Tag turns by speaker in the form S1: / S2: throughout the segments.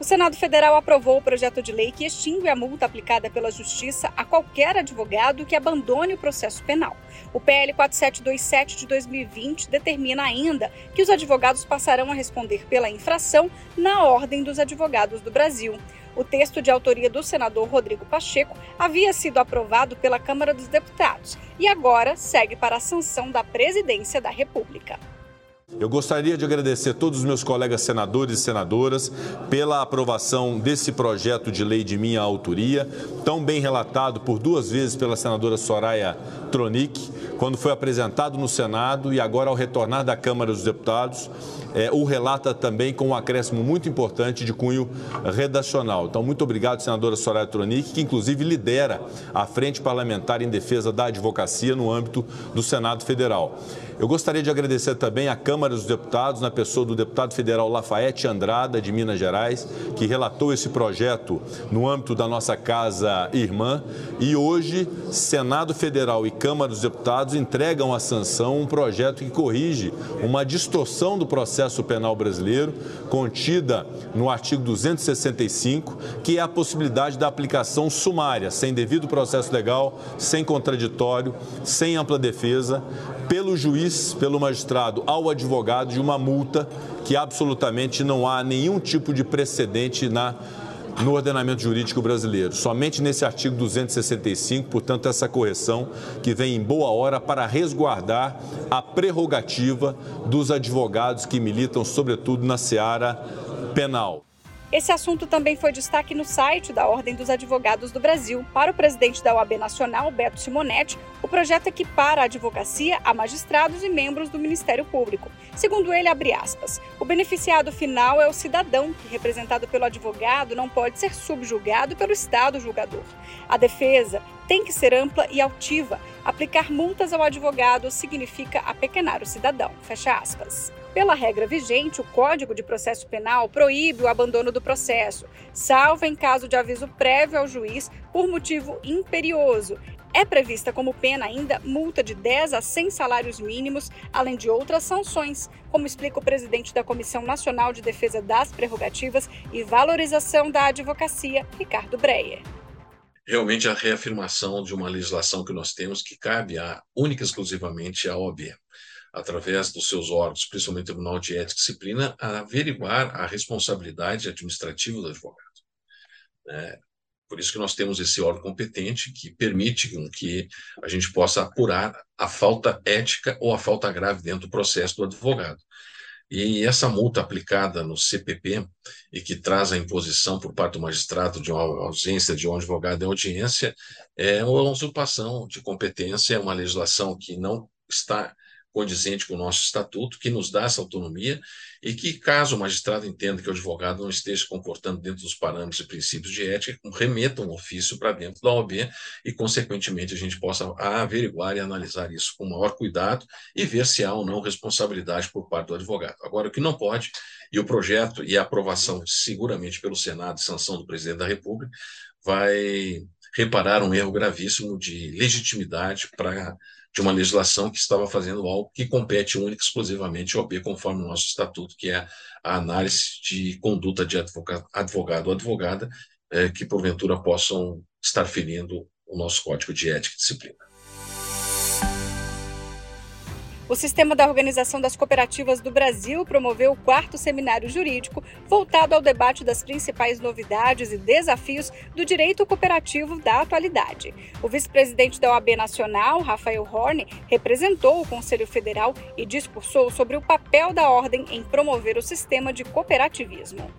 S1: O Senado Federal aprovou o projeto de lei que extingue a multa aplicada pela Justiça a qualquer advogado que abandone o processo penal. O PL 4727 de 2020 determina ainda que os advogados passarão a responder pela infração na Ordem dos Advogados do Brasil. O texto de autoria do senador Rodrigo Pacheco havia sido aprovado pela Câmara dos Deputados e agora segue para a sanção da Presidência da República.
S2: Eu gostaria de agradecer a todos os meus colegas senadores e senadoras pela aprovação desse projeto de lei de minha autoria, tão bem relatado por duas vezes pela senadora Soraya Tronic, quando foi apresentado no Senado e agora ao retornar da Câmara dos Deputados, é, o relata também com um acréscimo muito importante de cunho redacional. Então, muito obrigado, senadora Soraya Tronic, que inclusive lidera a Frente Parlamentar em Defesa da Advocacia no âmbito do Senado Federal. Eu gostaria de agradecer também à Câmara dos Deputados, na pessoa do deputado federal Lafayette Andrada, de Minas Gerais, que relatou esse projeto no âmbito da nossa casa irmã. E hoje, Senado Federal e Câmara dos Deputados entregam à sanção um projeto que corrige uma distorção do processo penal brasileiro, contida no artigo 265, que é a possibilidade da aplicação sumária, sem devido processo legal, sem contraditório, sem ampla defesa, pelo juiz, pelo magistrado, ao advogado de uma multa que absolutamente não há nenhum tipo de precedente na no ordenamento jurídico brasileiro. Somente nesse artigo 265, portanto, essa correção que vem em boa hora para resguardar a prerrogativa dos advogados que militam, sobretudo, na seara penal.
S1: Esse assunto também foi destaque no site da Ordem dos Advogados do Brasil. Para o presidente da OAB Nacional, Beto Simonetti, o projeto equipara a advocacia a magistrados e membros do Ministério Público. Segundo ele, abre aspas, o beneficiado final é o cidadão, que, representado pelo advogado, não pode ser subjugado pelo Estado julgador. A defesa tem que ser ampla e altiva. Aplicar multas ao advogado significa apequenar o cidadão. Fecha aspas. Pela regra vigente, o Código de Processo Penal proíbe o abandono do processo, salvo em caso de aviso prévio ao juiz por motivo imperioso. É prevista como pena ainda multa de 10 a 100 salários mínimos, além de outras sanções, como explica o presidente da Comissão Nacional de Defesa das Prerrogativas e Valorização da Advocacia, Ricardo Breyer
S3: realmente a reafirmação de uma legislação que nós temos que cabe a, única e exclusivamente à OAB através dos seus órgãos, principalmente o Tribunal de Ética e Disciplina, a averiguar a responsabilidade administrativa do advogado. É, por isso que nós temos esse órgão competente que permite que a gente possa apurar a falta ética ou a falta grave dentro do processo do advogado. E essa multa aplicada no CPP e que traz a imposição por parte do magistrado de uma ausência de um advogado em audiência é uma usurpação de competência, é uma legislação que não está condizente com o nosso estatuto, que nos dá essa autonomia e que, caso o magistrado entenda que o advogado não esteja comportando dentro dos parâmetros e princípios de ética, remeta um ofício para dentro da OAB e, consequentemente, a gente possa averiguar e analisar isso com maior cuidado e ver se há ou não responsabilidade por parte do advogado. Agora, o que não pode, e o projeto e a aprovação seguramente pelo Senado e sanção do presidente da República, vai reparar um erro gravíssimo de legitimidade para de uma legislação que estava fazendo algo que compete única e exclusivamente ao OAB, conforme o nosso estatuto, que é a análise de conduta de advogado ou advogada é, que, porventura, possam estar ferindo o nosso Código de Ética e Disciplina.
S1: O Sistema da Organização das Cooperativas do Brasil promoveu o quarto seminário jurídico voltado ao debate das principais novidades e desafios do direito cooperativo da atualidade. O vice-presidente da OAB Nacional, Rafael Horne, representou o Conselho Federal e discursou sobre o papel da ordem em promover o sistema de cooperativismo.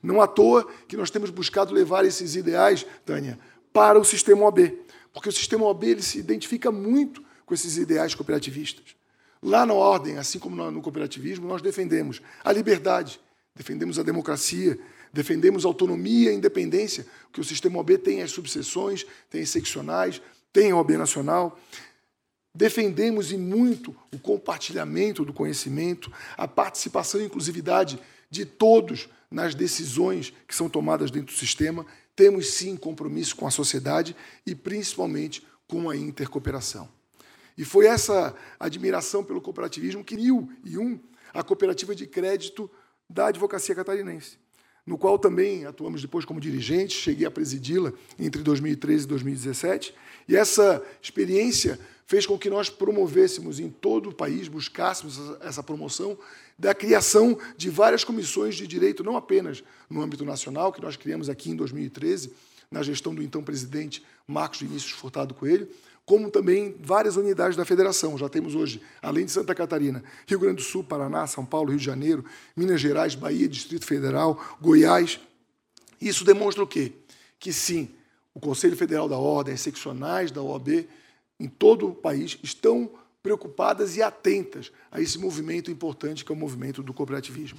S4: Não à toa que nós temos buscado levar esses ideais, Tânia, para o sistema OAB, porque o sistema OAB ele se identifica muito com esses ideais cooperativistas. Lá na ordem, assim como no cooperativismo, nós defendemos a liberdade, defendemos a democracia, defendemos a autonomia e a independência, que o sistema OB tem as subseções, tem as seccionais, tem a OB nacional. defendemos e muito o compartilhamento do conhecimento, a participação e inclusividade de todos nas decisões que são tomadas dentro do sistema. Temos sim compromisso com a sociedade e principalmente com a intercooperação. E foi essa admiração pelo cooperativismo que uniu e um a cooperativa de crédito da advocacia catarinense, no qual também atuamos depois como dirigentes, cheguei a presidi-la entre 2013 e 2017, e essa experiência fez com que nós promovêssemos em todo o país, buscássemos essa promoção da criação de várias comissões de direito, não apenas no âmbito nacional, que nós criamos aqui em 2013, na gestão do então presidente Marcos Vinícius Furtado Coelho, como também várias unidades da federação. Já temos hoje, além de Santa Catarina, Rio Grande do Sul, Paraná, São Paulo, Rio de Janeiro, Minas Gerais, Bahia, Distrito Federal, Goiás. Isso demonstra o quê? Que sim, o Conselho Federal da Ordem, as seccionais da OAB, em todo o país, estão preocupadas e atentas a esse movimento importante que é o movimento do cooperativismo.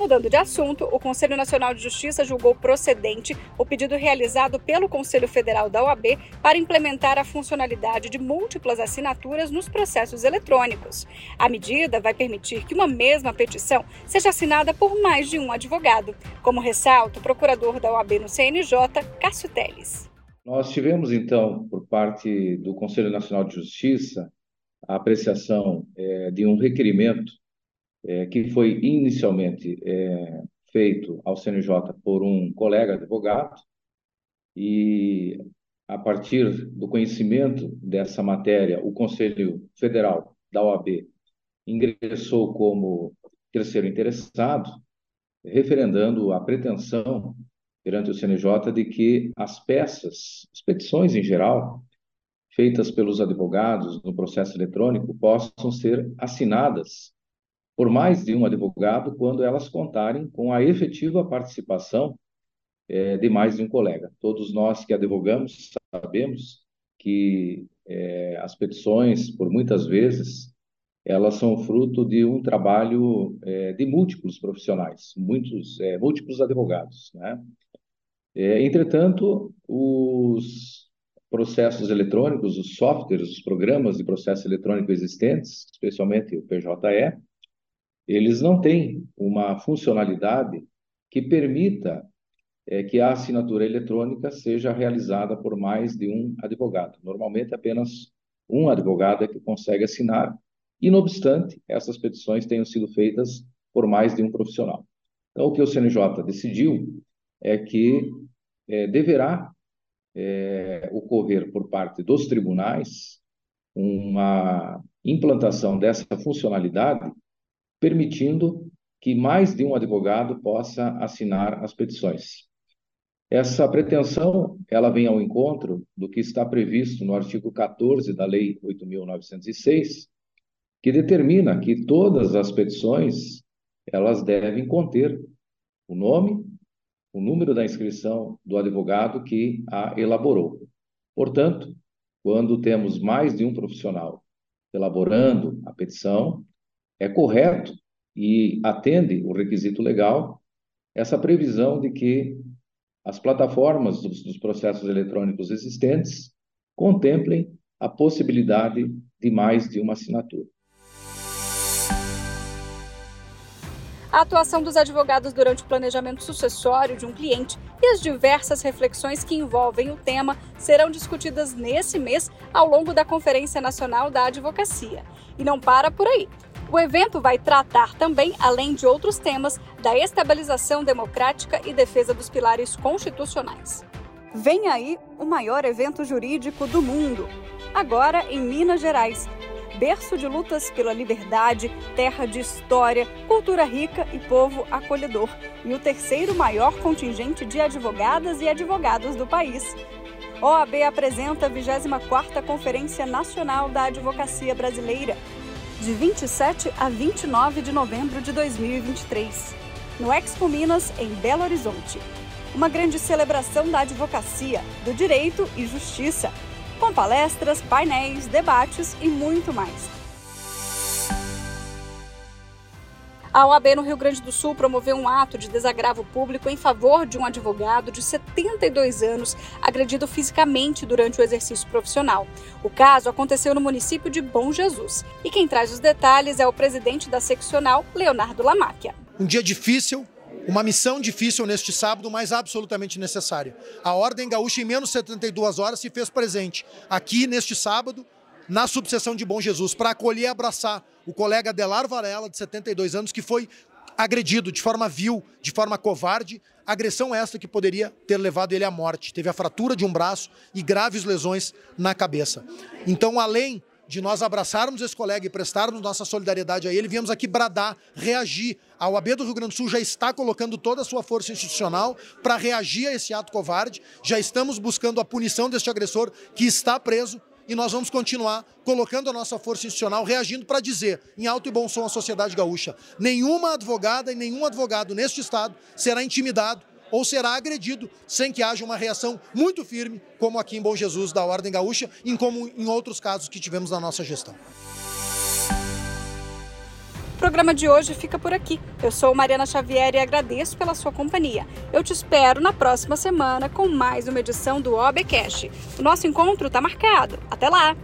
S1: Mudando de assunto, o Conselho Nacional de Justiça julgou procedente o pedido realizado pelo Conselho Federal da OAB para implementar a funcionalidade de múltiplas assinaturas nos processos eletrônicos. A medida vai permitir que uma mesma petição seja assinada por mais de um advogado, como ressalta o procurador da OAB no CNJ, Cássio Teles.
S5: Nós tivemos, então, por parte do Conselho Nacional de Justiça, a apreciação é, de um requerimento é, que foi inicialmente é, feito ao CNJ por um colega advogado, e a partir do conhecimento dessa matéria, o Conselho Federal da OAB ingressou como terceiro interessado, referendando a pretensão perante o CNJ de que as peças, as petições em geral, feitas pelos advogados no processo eletrônico, possam ser assinadas por mais de um advogado quando elas contarem com a efetiva participação é, de mais de um colega. Todos nós que advogamos sabemos que é, as petições, por muitas vezes, elas são fruto de um trabalho é, de múltiplos profissionais, muitos, é, múltiplos advogados. Né? É, entretanto, os processos eletrônicos, os softwares, os programas de processo eletrônico existentes, especialmente o PJE, eles não têm uma funcionalidade que permita é, que a assinatura eletrônica seja realizada por mais de um advogado. Normalmente, apenas um advogado é que consegue assinar, e, não obstante, essas petições tenham sido feitas por mais de um profissional. Então, o que o CNJ decidiu é que é, deverá é, ocorrer por parte dos tribunais uma implantação dessa funcionalidade permitindo que mais de um advogado possa assinar as petições. Essa pretensão, ela vem ao encontro do que está previsto no artigo 14 da Lei 8.906, que determina que todas as petições, elas devem conter o nome, o número da inscrição do advogado que a elaborou. Portanto, quando temos mais de um profissional elaborando a petição, é correto e atende o requisito legal essa previsão de que as plataformas dos, dos processos eletrônicos existentes contemplem a possibilidade de mais de uma assinatura.
S1: a atuação dos advogados durante o planejamento sucessório de um cliente e as diversas reflexões que envolvem o tema serão discutidas nesse mês ao longo da Conferência Nacional da Advocacia. E não para por aí. O evento vai tratar também, além de outros temas, da estabilização democrática e defesa dos pilares constitucionais. Vem aí o maior evento jurídico do mundo, agora em Minas Gerais. Berço de lutas pela liberdade, terra de história, cultura rica e povo acolhedor. E o terceiro maior contingente de advogadas e advogados do país. OAB apresenta a 24ª Conferência Nacional da Advocacia Brasileira, de 27 a 29 de novembro de 2023, no Expo Minas, em Belo Horizonte. Uma grande celebração da advocacia, do direito e justiça, com palestras, painéis, debates e muito mais. A OAB no Rio Grande do Sul promoveu um ato de desagravo público em favor de um advogado de 72 anos agredido fisicamente durante o exercício profissional. O caso aconteceu no município de Bom Jesus. E quem traz os detalhes é o presidente da seccional, Leonardo Lamáquia.
S6: Um dia difícil, uma missão difícil neste sábado, mas absolutamente necessária. A Ordem Gaúcha, em menos de 72 horas, se fez presente aqui neste sábado, na subseção de Bom Jesus, para acolher e abraçar o colega Delar Varela, de 72 anos, que foi agredido de forma vil, de forma covarde, agressão esta que poderia ter levado ele à morte. Teve a fratura de um braço e graves lesões na cabeça. Então, além de nós abraçarmos esse colega e prestarmos nossa solidariedade a ele, viemos aqui bradar, reagir. A OAB do Rio Grande do Sul já está colocando toda a sua força institucional para reagir a esse ato covarde. Já estamos buscando a punição deste agressor que está preso e nós vamos continuar colocando a nossa força institucional, reagindo para dizer, em alto e bom som, à sociedade gaúcha: nenhuma advogada e nenhum advogado neste Estado será intimidado ou será agredido sem que haja uma reação muito firme, como aqui em Bom Jesus da Ordem Gaúcha, e como em outros casos que tivemos na nossa gestão.
S1: O programa de hoje fica por aqui. Eu sou Mariana Xavier e agradeço pela sua companhia. Eu te espero na próxima semana com mais uma edição do OBcast. O nosso encontro está marcado. Até lá!